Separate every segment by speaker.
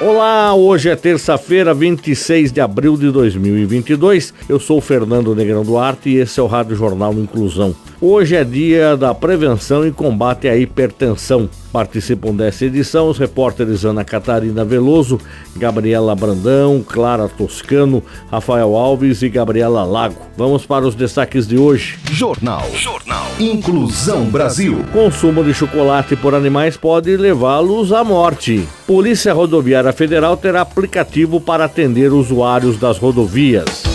Speaker 1: Olá, hoje é terça-feira, 26 de abril de 2022. Eu sou Fernando Negrão Duarte e esse é o Rádio Jornal Inclusão. Hoje é dia da prevenção e combate à hipertensão. Participam dessa edição os repórteres Ana Catarina Veloso, Gabriela Brandão, Clara Toscano, Rafael Alves e Gabriela Lago. Vamos para os destaques de hoje.
Speaker 2: Jornal. Jornal. Inclusão Brasil.
Speaker 1: Consumo de chocolate por animais pode levá-los à morte. Polícia Rodoviária Federal terá aplicativo para atender usuários das rodovias.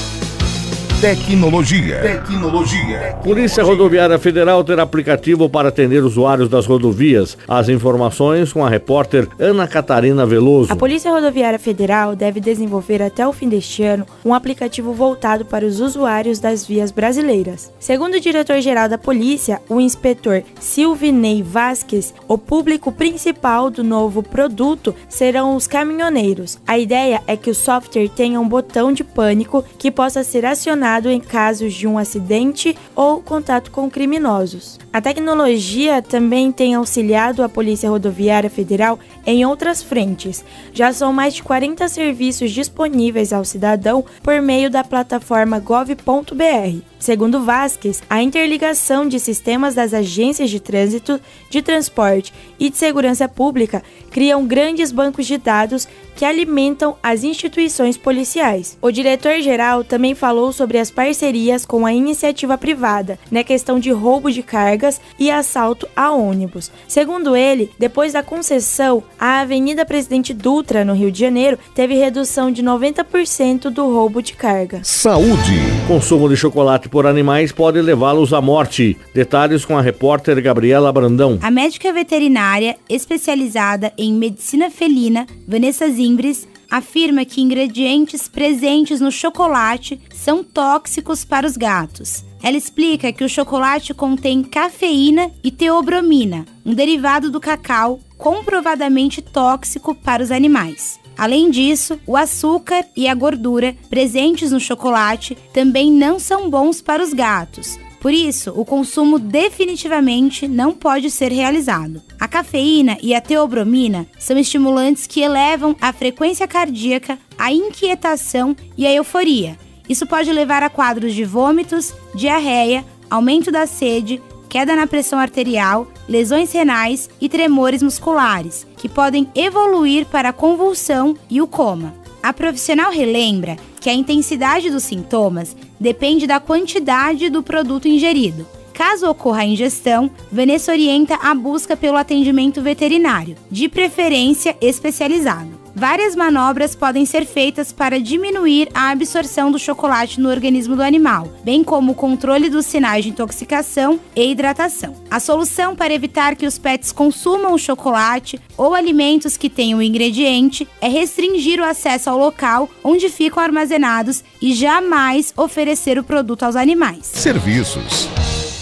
Speaker 2: Tecnologia. Tecnologia.
Speaker 1: Polícia Rodoviária Federal terá aplicativo para atender usuários das rodovias. As informações com a repórter Ana Catarina Veloso.
Speaker 3: A Polícia Rodoviária Federal deve desenvolver até o fim deste ano um aplicativo voltado para os usuários das vias brasileiras. Segundo o diretor-geral da Polícia, o inspetor Silvinei Vasques, o público principal do novo produto serão os caminhoneiros. A ideia é que o software tenha um botão de pânico que possa ser acionado em casos de um acidente ou contato com criminosos. A tecnologia também tem auxiliado a Polícia Rodoviária Federal em outras frentes. Já são mais de 40 serviços disponíveis ao cidadão por meio da plataforma gov.br. Segundo Vasques, a interligação de sistemas das agências de trânsito, de transporte e de segurança pública criam grandes bancos de dados que alimentam as instituições policiais. O diretor-geral também falou sobre as parcerias com a iniciativa privada na questão de roubo de cargas e assalto a ônibus. Segundo ele, depois da concessão, a Avenida Presidente Dutra, no Rio de Janeiro, teve redução de 90% do roubo de carga.
Speaker 2: Saúde.
Speaker 1: Consumo de chocolate por animais pode levá-los à morte. Detalhes com a repórter Gabriela Brandão.
Speaker 4: A médica veterinária especializada em medicina felina, Vanessa Zimbres, afirma que ingredientes presentes no chocolate são tóxicos para os gatos. Ela explica que o chocolate contém cafeína e teobromina, um derivado do cacau comprovadamente tóxico para os animais. Além disso, o açúcar e a gordura presentes no chocolate também não são bons para os gatos. Por isso, o consumo definitivamente não pode ser realizado. A cafeína e a teobromina são estimulantes que elevam a frequência cardíaca, a inquietação e a euforia. Isso pode levar a quadros de vômitos, diarreia, aumento da sede, queda na pressão arterial, lesões renais e tremores musculares, que podem evoluir para a convulsão e o coma. A profissional relembra que a intensidade dos sintomas depende da quantidade do produto ingerido. Caso ocorra a ingestão, Vanessa orienta a busca pelo atendimento veterinário, de preferência especializado. Várias manobras podem ser feitas para diminuir a absorção do chocolate no organismo do animal, bem como o controle dos sinais de intoxicação e hidratação. A solução para evitar que os pets consumam chocolate ou alimentos que tenham o ingrediente é restringir o acesso ao local onde ficam armazenados e jamais oferecer o produto aos animais.
Speaker 2: Serviços.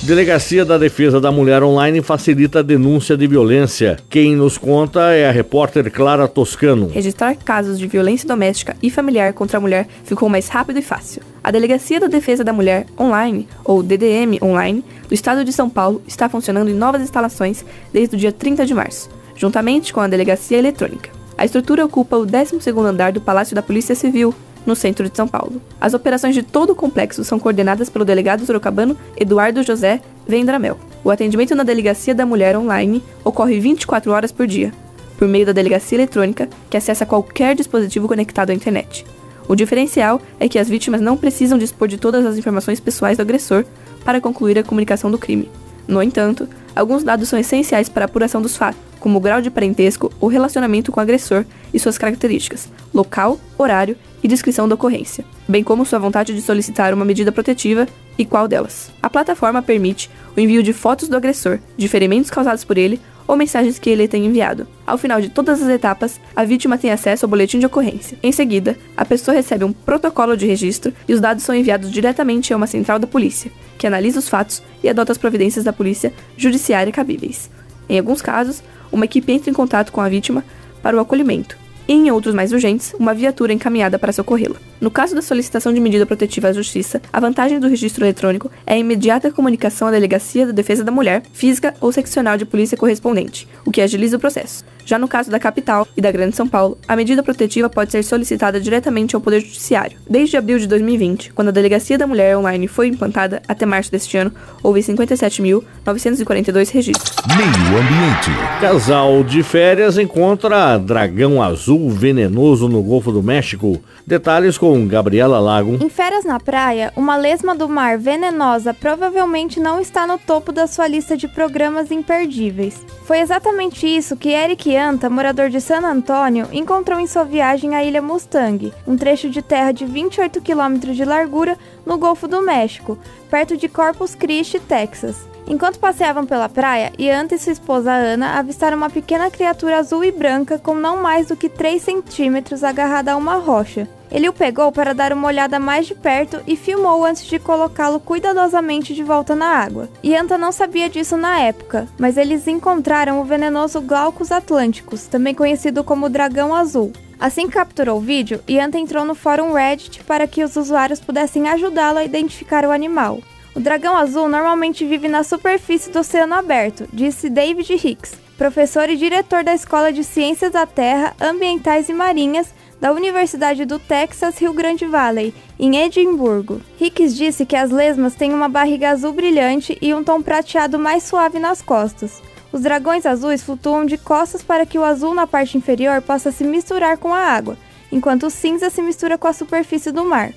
Speaker 1: Delegacia da Defesa da Mulher Online facilita a denúncia de violência. Quem nos conta é a repórter Clara Toscano.
Speaker 5: Registrar casos de violência doméstica e familiar contra a mulher ficou mais rápido e fácil. A Delegacia da Defesa da Mulher Online, ou DDM Online, do Estado de São Paulo está funcionando em novas instalações desde o dia 30 de março, juntamente com a Delegacia Eletrônica. A estrutura ocupa o 12º andar do Palácio da Polícia Civil, no centro de São Paulo. As operações de todo o complexo são coordenadas pelo delegado sorocabano Eduardo José Vendramel. O atendimento na Delegacia da Mulher online ocorre 24 horas por dia, por meio da delegacia eletrônica, que acessa qualquer dispositivo conectado à internet. O diferencial é que as vítimas não precisam dispor de todas as informações pessoais do agressor para concluir a comunicação do crime. No entanto, alguns dados são essenciais para a apuração dos fatos, como o grau de parentesco ou relacionamento com o agressor e suas características, local, horário e descrição da ocorrência, bem como sua vontade de solicitar uma medida protetiva e qual delas. A plataforma permite o envio de fotos do agressor, de ferimentos causados por ele ou mensagens que ele tenha enviado. Ao final de todas as etapas, a vítima tem acesso ao boletim de ocorrência. Em seguida, a pessoa recebe um protocolo de registro e os dados são enviados diretamente a uma central da polícia, que analisa os fatos e adota as providências da polícia judiciária cabíveis. Em alguns casos, uma equipe entra em contato com a vítima para o acolhimento, e, em outros mais urgentes, uma viatura encaminhada para socorrê-la. No caso da solicitação de medida protetiva à Justiça, a vantagem do registro eletrônico é a imediata comunicação à Delegacia da Defesa da Mulher, física ou seccional de polícia correspondente, o que agiliza o processo. Já no caso da capital e da Grande São Paulo, a medida protetiva pode ser solicitada diretamente ao Poder Judiciário. Desde abril de 2020, quando a Delegacia da Mulher Online foi implantada, até março deste ano, houve 57.942 registros.
Speaker 2: Meio Ambiente.
Speaker 1: Casal de férias encontra dragão azul venenoso no Golfo do México. Detalhes com Gabriela Lago.
Speaker 6: Em férias na praia, uma lesma do mar venenosa provavelmente não está no topo da sua lista de programas imperdíveis. Foi exatamente isso que Eric Anta, morador de San Antônio, encontrou em sua viagem à Ilha Mustang, um trecho de terra de 28 quilômetros de largura no Golfo do México, perto de Corpus Christi, Texas. Enquanto passeavam pela praia, Ianta e sua esposa Ana avistaram uma pequena criatura azul e branca com não mais do que 3 centímetros agarrada a uma rocha. Ele o pegou para dar uma olhada mais de perto e filmou antes de colocá-lo cuidadosamente de volta na água. Ianta não sabia disso na época, mas eles encontraram o venenoso Glaucus atlânticos, também conhecido como dragão azul. Assim que capturou o vídeo, Ianta entrou no fórum Reddit para que os usuários pudessem ajudá-lo a identificar o animal. O dragão azul normalmente vive na superfície do oceano aberto, disse David Hicks, professor e diretor da Escola de Ciências da Terra, Ambientais e Marinhas da Universidade do Texas Rio Grande Valley, em Edimburgo. Hicks disse que as lesmas têm uma barriga azul brilhante e um tom prateado mais suave nas costas. Os dragões azuis flutuam de costas para que o azul na parte inferior possa se misturar com a água, enquanto o cinza se mistura com a superfície do mar.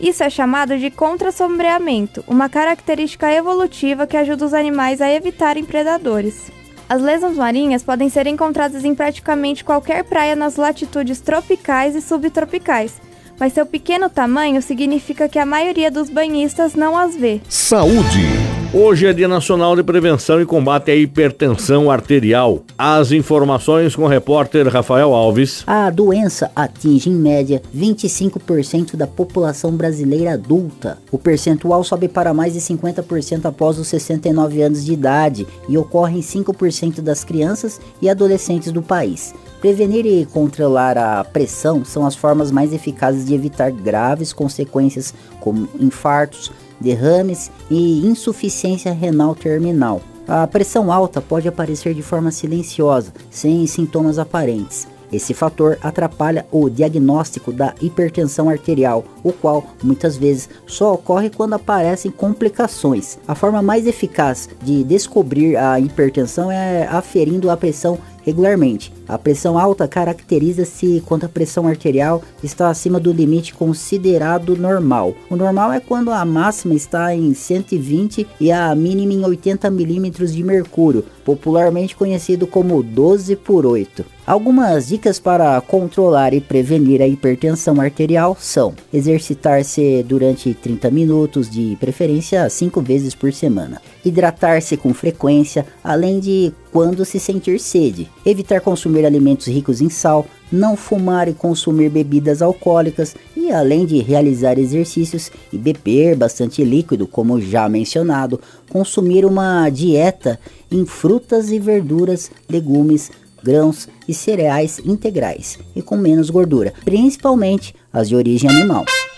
Speaker 6: Isso é chamado de contrasombreamento, uma característica evolutiva que ajuda os animais a evitarem predadores. As lesmas marinhas podem ser encontradas em praticamente qualquer praia nas latitudes tropicais e subtropicais, mas seu pequeno tamanho significa que a maioria dos banhistas não as vê.
Speaker 2: Saúde.
Speaker 1: Hoje é Dia Nacional de Prevenção e Combate à Hipertensão Arterial. As informações com o repórter Rafael Alves.
Speaker 7: A doença atinge em média 25% da população brasileira adulta. O percentual sobe para mais de 50% após os 69 anos de idade e ocorre em 5% das crianças e adolescentes do país. Prevenir e controlar a pressão são as formas mais eficazes de evitar graves consequências como infartos, derrames e insuficiência renal terminal. A pressão alta pode aparecer de forma silenciosa, sem sintomas aparentes. Esse fator atrapalha o diagnóstico da hipertensão arterial, o qual muitas vezes só ocorre quando aparecem complicações. A forma mais eficaz de descobrir a hipertensão é aferindo a pressão regularmente. A pressão alta caracteriza-se quando a pressão arterial está acima do limite considerado normal. O normal é quando a máxima está em 120 e a mínima em 80 milímetros de mercúrio, popularmente conhecido como 12 por 8. Algumas dicas para controlar e prevenir a hipertensão arterial são: exercitar-se durante 30 minutos, de preferência 5 vezes por semana, hidratar-se com frequência, além de quando se sentir sede, evitar consumir alimentos ricos em sal, não fumar e consumir bebidas alcoólicas e além de realizar exercícios e beber bastante líquido, como já mencionado, consumir uma dieta em frutas e verduras, legumes, grãos e cereais integrais e com menos gordura, principalmente as de origem animal.